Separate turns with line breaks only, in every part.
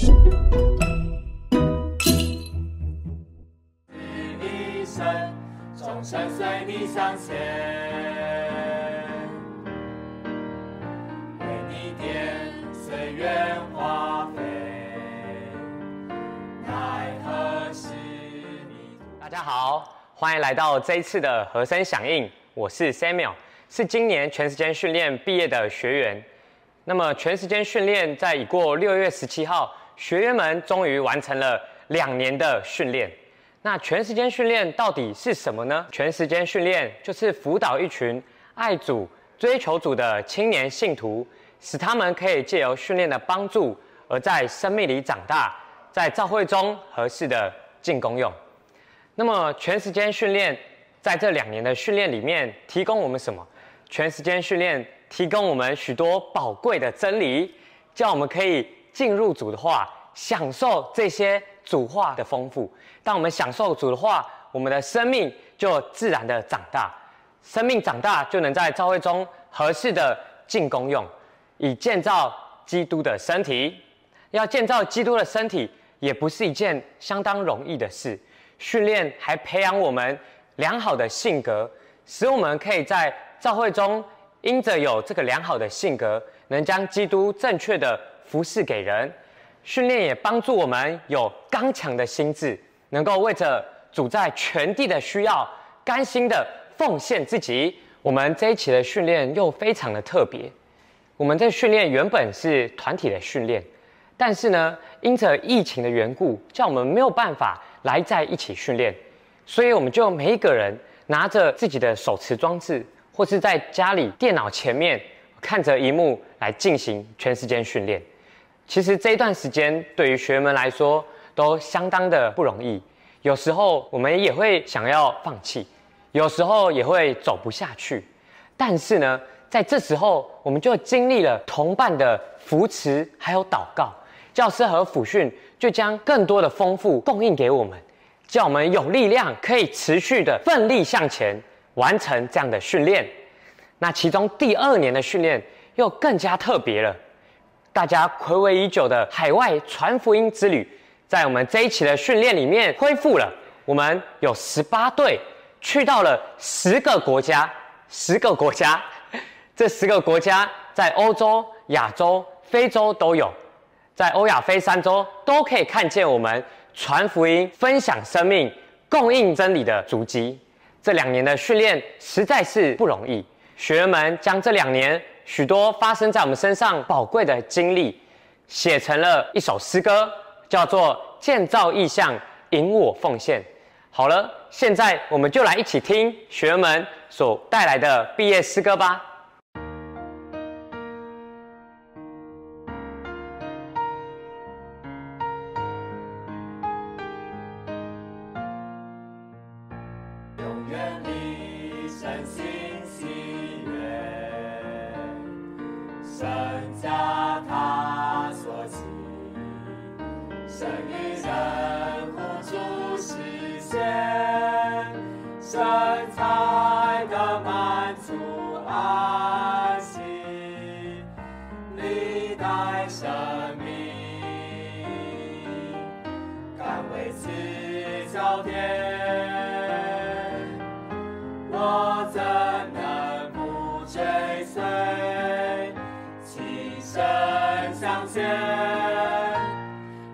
一生，终身随你向前，为你点岁月花飞，奈何是迷途。
大家好，欢迎来到这一次的和声响应，我是 Samuel，是今年全时间训练毕业的学员。那么全时间训练在已过六月十七号，学员们终于完成了两年的训练。那全时间训练到底是什么呢？全时间训练就是辅导一群爱主、追求主的青年信徒，使他们可以借由训练的帮助，而在生命里长大，在教会中合适的进功用。那么全时间训练在这两年的训练里面，提供我们什么？全时间训练提供我们许多宝贵的真理，叫我们可以进入主的话，享受这些主话的丰富。当我们享受主的话，我们的生命就自然的长大，生命长大就能在教会中合适的进功用，以建造基督的身体。要建造基督的身体，也不是一件相当容易的事。训练还培养我们良好的性格，使我们可以在教会中，因着有这个良好的性格，能将基督正确的服侍给人。训练也帮助我们有刚强的心智，能够为着主在全地的需要，甘心的奉献自己。我们这一期的训练又非常的特别，我们这训练原本是团体的训练，但是呢，因着疫情的缘故，叫我们没有办法来在一起训练，所以我们就每一个人拿着自己的手持装置，或是在家里电脑前面看着荧幕来进行全时间训练。其实这一段时间对于学员们来说都相当的不容易，有时候我们也会想要放弃，有时候也会走不下去。但是呢，在这时候我们就经历了同伴的扶持，还有祷告，教师和辅训就将更多的丰富供应给我们，叫我们有力量可以持续的奋力向前，完成这样的训练。那其中第二年的训练又更加特别了。大家暌违已久的海外传福音之旅，在我们这一期的训练里面恢复了。我们有十八队去到了十个国家，十个国家，这十个国家在欧洲、亚洲、非洲都有，在欧亚非三洲都可以看见我们传福音、分享生命、供应真理的足迹。这两年的训练实在是不容易，学员们将这两年。许多发生在我们身上宝贵的经历，写成了一首诗歌，叫做《建造意象，引我奉献》。好了，现在我们就来一起听学员们所带来的毕业诗歌吧。
永远你身心历代生命。敢为此焦点，我怎能不追随？起身向前，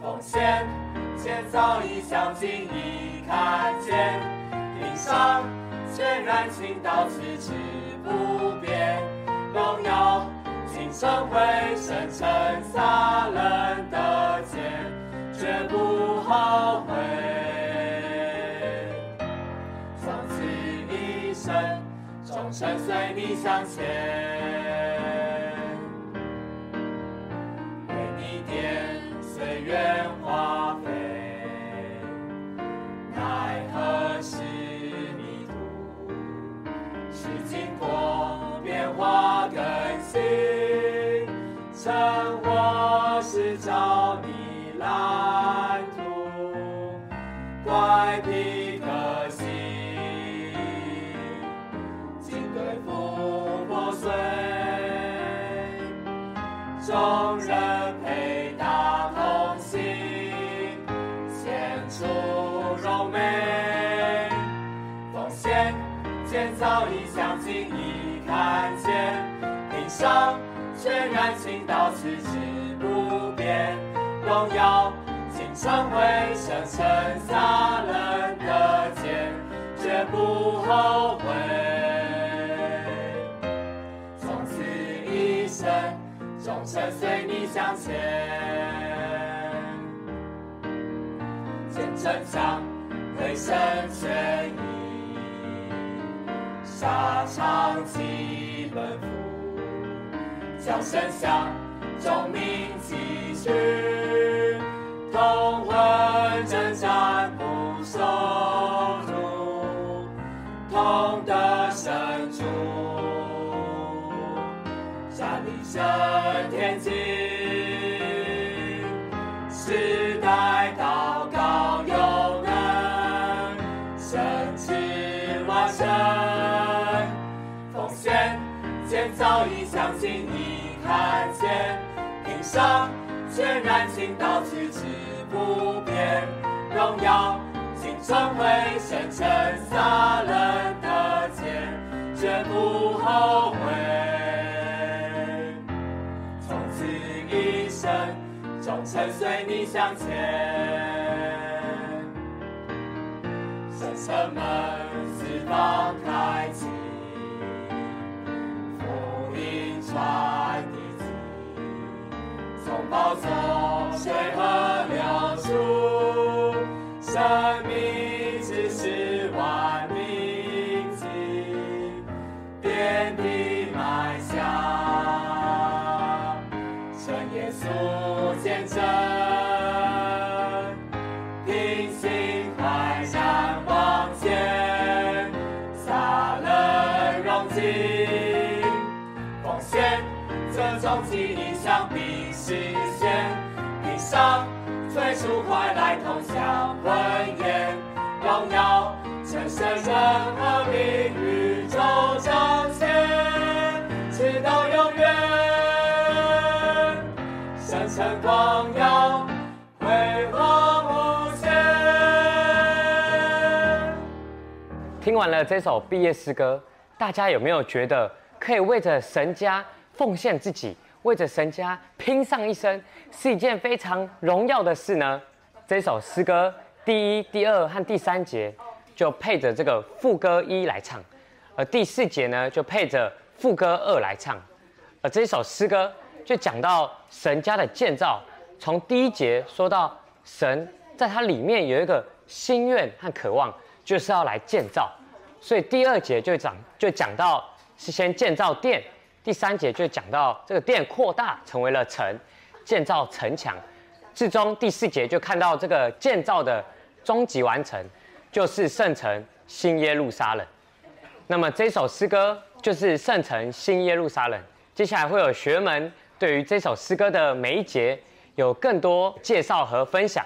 奉献建造一项经已看见，顶上全然倾倒此之不变，荣耀今生会生成撒冷的剑。绝不后悔。从此一生，终身随你向前，建造已相近已看见，平上全然倾倒，此之不变，荣耀竟成为生成撒冷的剑，绝不后悔。从此一生，终身随你向前，见真相，回身全意。沙场起奔赴，叫声响，众民继续，同魂征战不受辱，同得神助，站立升天际，早已相信你看见，平上全然倾倒，此之不变，荣耀竟成为生成撒冷的剑，绝不后悔。从此一生，忠诚随你向前。神城门四方开宝座水河流出，生命只是万民起，遍地埋下，圣耶稣见证，上最初快来同享婚宴，荣耀全神人和平宇宙彰显，直到永远。生成光耀，辉煌无限。
听完了这首毕业诗歌，大家有没有觉得可以为着神家奉献自己，为着神家拼上一生，是一件非常荣耀的事呢？这首诗歌第一、第二和第三节就配着这个副歌一来唱，而第四节呢就配着副歌二来唱。而这首诗歌就讲到神家的建造，从第一节说到神在它里面有一个心愿和渴望，就是要来建造。所以第二节就讲就讲到是先建造殿，第三节就讲到这个殿扩大成为了城，建造城墙。至终第四节就看到这个建造的终极完成，就是圣城新耶路撒冷。那么这首诗歌就是圣城新耶路撒冷。接下来会有学员们对于这首诗歌的每一节有更多介绍和分享，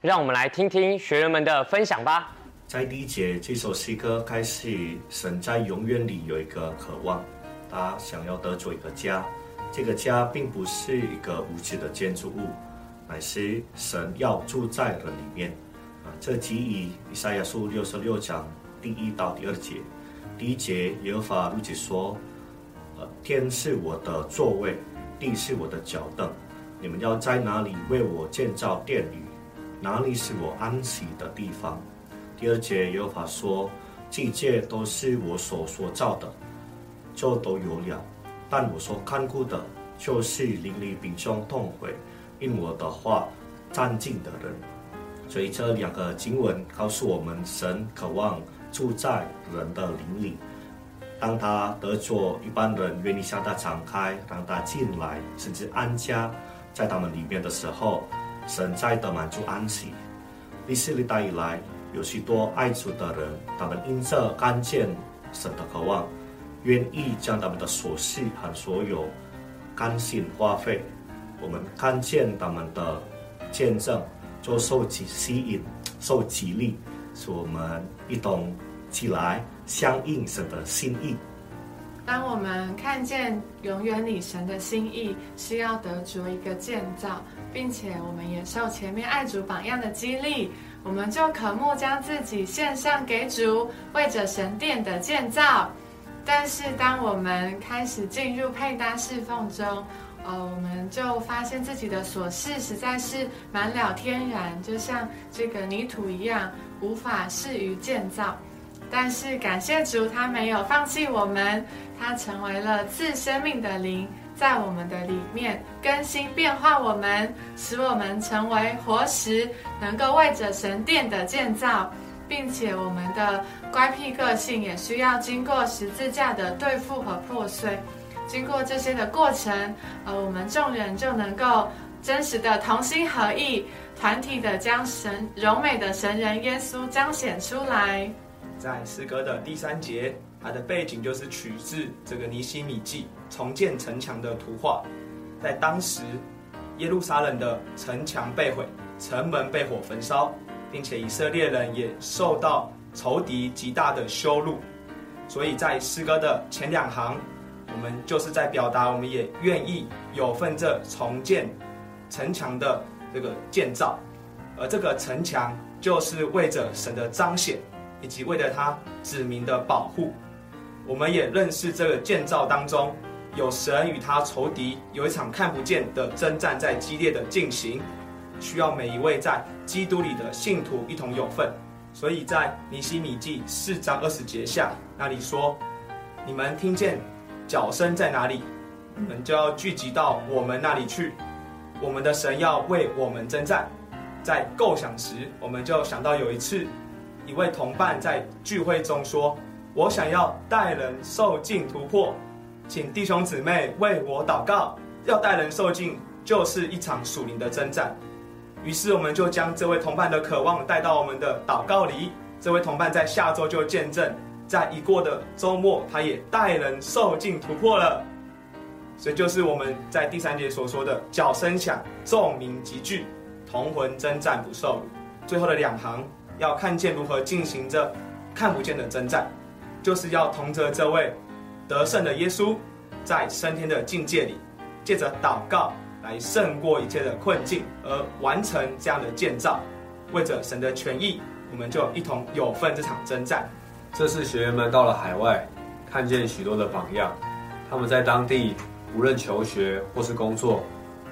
让我们来听听学员们的分享吧。
在第一节这首诗歌开始，神在永远里有一个渴望，他想要得着一个家。这个家并不是一个无知的建筑物，乃是神要住在人里面。啊，这基于以赛亚书六十六章第一到第二节。第一节，耶和华如此说：呃，天是我的座位，地是我的脚凳。你们要在哪里为我建造殿宇？哪里是我安息的地方？第二节，耶和华说：这一切都是我所所造的，就都有了。但我所看顾的，就是邻里秉兄痛悔，因我的话站敬的人。所以这两个经文告诉我们，神渴望住在人的邻里。当他得着一般人愿意向他敞开，让他进来，甚至安家在他们里面的时候，神在的满足安息。历史历代以来，有许多爱主的人，他们因着看见神的渴望，愿意将他们的所事和所有甘心花费。我们看见他们的见证，就受其吸引，受激励，使我们一同起来相应神的心意。
当我们看见永远女神的心意是要得着一个建造，并且我们也受前面爱主榜样的激励，我们就渴慕将自己献上给主，为着神殿的建造。但是当我们开始进入配搭侍奉中，呃，我们就发现自己的琐事实在是满了天然，就像这个泥土一样，无法适于建造。但是感谢主，他没有放弃我们，他成为了自生命的灵。在我们的里面更新变化我们，使我们成为活石，能够为着神殿的建造，并且我们的乖僻个性也需要经过十字架的对付和破碎。经过这些的过程，呃，我们众人就能够真实的同心合意，团体的将神柔美的神人耶稣彰显出来。
在诗歌的第三节，它的背景就是取自这个尼希米记。重建城墙的图画，在当时耶路撒冷的城墙被毁，城门被火焚烧，并且以色列人也受到仇敌极大的羞辱。所以在诗歌的前两行，我们就是在表达，我们也愿意有份这重建城墙的这个建造，而这个城墙就是为着神的彰显，以及为了他子民的保护。我们也认识这个建造当中。有神与他仇敌有一场看不见的征战在激烈的进行，需要每一位在基督里的信徒一同有份。所以在尼西米记四章二十节下那里说：“你们听见脚声在哪里，你们就要聚集到我们那里去。我们的神要为我们征战。”在构想时，我们就想到有一次，一位同伴在聚会中说：“我想要带人受尽突破。”请弟兄姊妹为我祷告，要带人受尽，就是一场属灵的征战。于是我们就将这位同伴的渴望带到我们的祷告里。这位同伴在下周就见证，在已过的周末，他也带人受尽突破了。所以就是我们在第三节所说的：脚声响，众民集聚，同魂征战不受辱。最后的两行要看见如何进行着看不见的征战，就是要同着这位。得胜的耶稣，在升天的境界里，借着祷告来胜过一切的困境，而完成这样的建造。为着神的权益，我们就一同有份这场征战。
这次学员们到了海外，看见许多的榜样。他们在当地无论求学或是工作，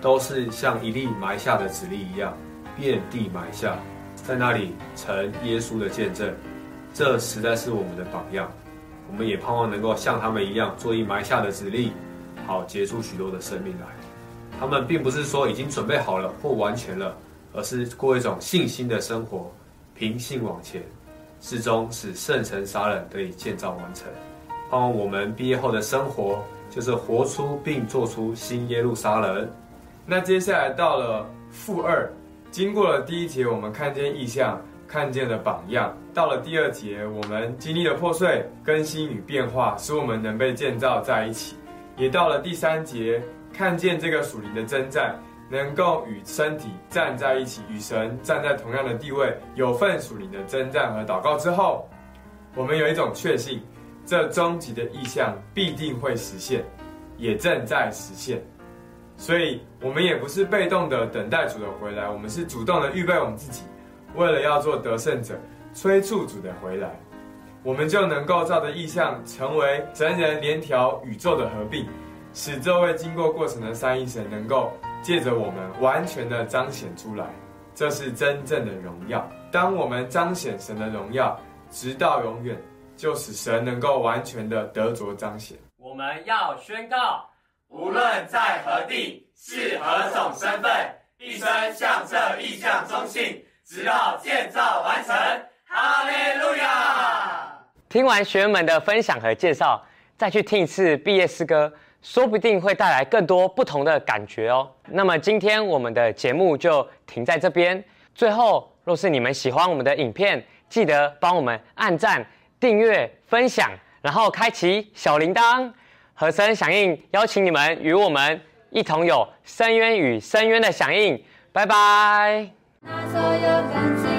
都是像一粒埋下的籽粒一样，遍地埋下，在那里成耶稣的见证。这实在是我们的榜样。我们也盼望能够像他们一样，做一埋下的籽粒，好结出许多的生命来。他们并不是说已经准备好了或完全了，而是过一种信心的生活，平信往前，始终使圣城撒冷得以建造完成。盼望我们毕业后的生活，就是活出并做出新耶路撒冷。
那接下来到了负二，经过了第一节，我们看见意象。看见了榜样，到了第二节，我们经历了破碎、更新与变化，使我们能被建造在一起；也到了第三节，看见这个属灵的征战，能够与身体站在一起，与神站在同样的地位，有份属灵的征战和祷告之后，我们有一种确信，这终极的意向必定会实现，也正在实现。所以，我们也不是被动的等待主的回来，我们是主动的预备我们自己。为了要做得胜者，催促主的回来，我们就能够照着意象，成为神人连条宇宙的合并，使这位经过过程的三一神能够借着我们完全的彰显出来。这是真正的荣耀。当我们彰显神的荣耀，直到永远，就使神能够完全的得着彰显。
我们要宣告，
无论在何地，是何种身份，一生向这意象忠信。直到建造完成，哈利路亚！
听完学员们的分享和介绍，再去听一次毕业诗歌，说不定会带来更多不同的感觉哦。那么今天我们的节目就停在这边。最后，若是你们喜欢我们的影片，记得帮我们按赞、订阅、分享，然后开启小铃铛。和声响应，邀请你们与我们一同有深渊与深渊的响应。拜拜。
那所有感情。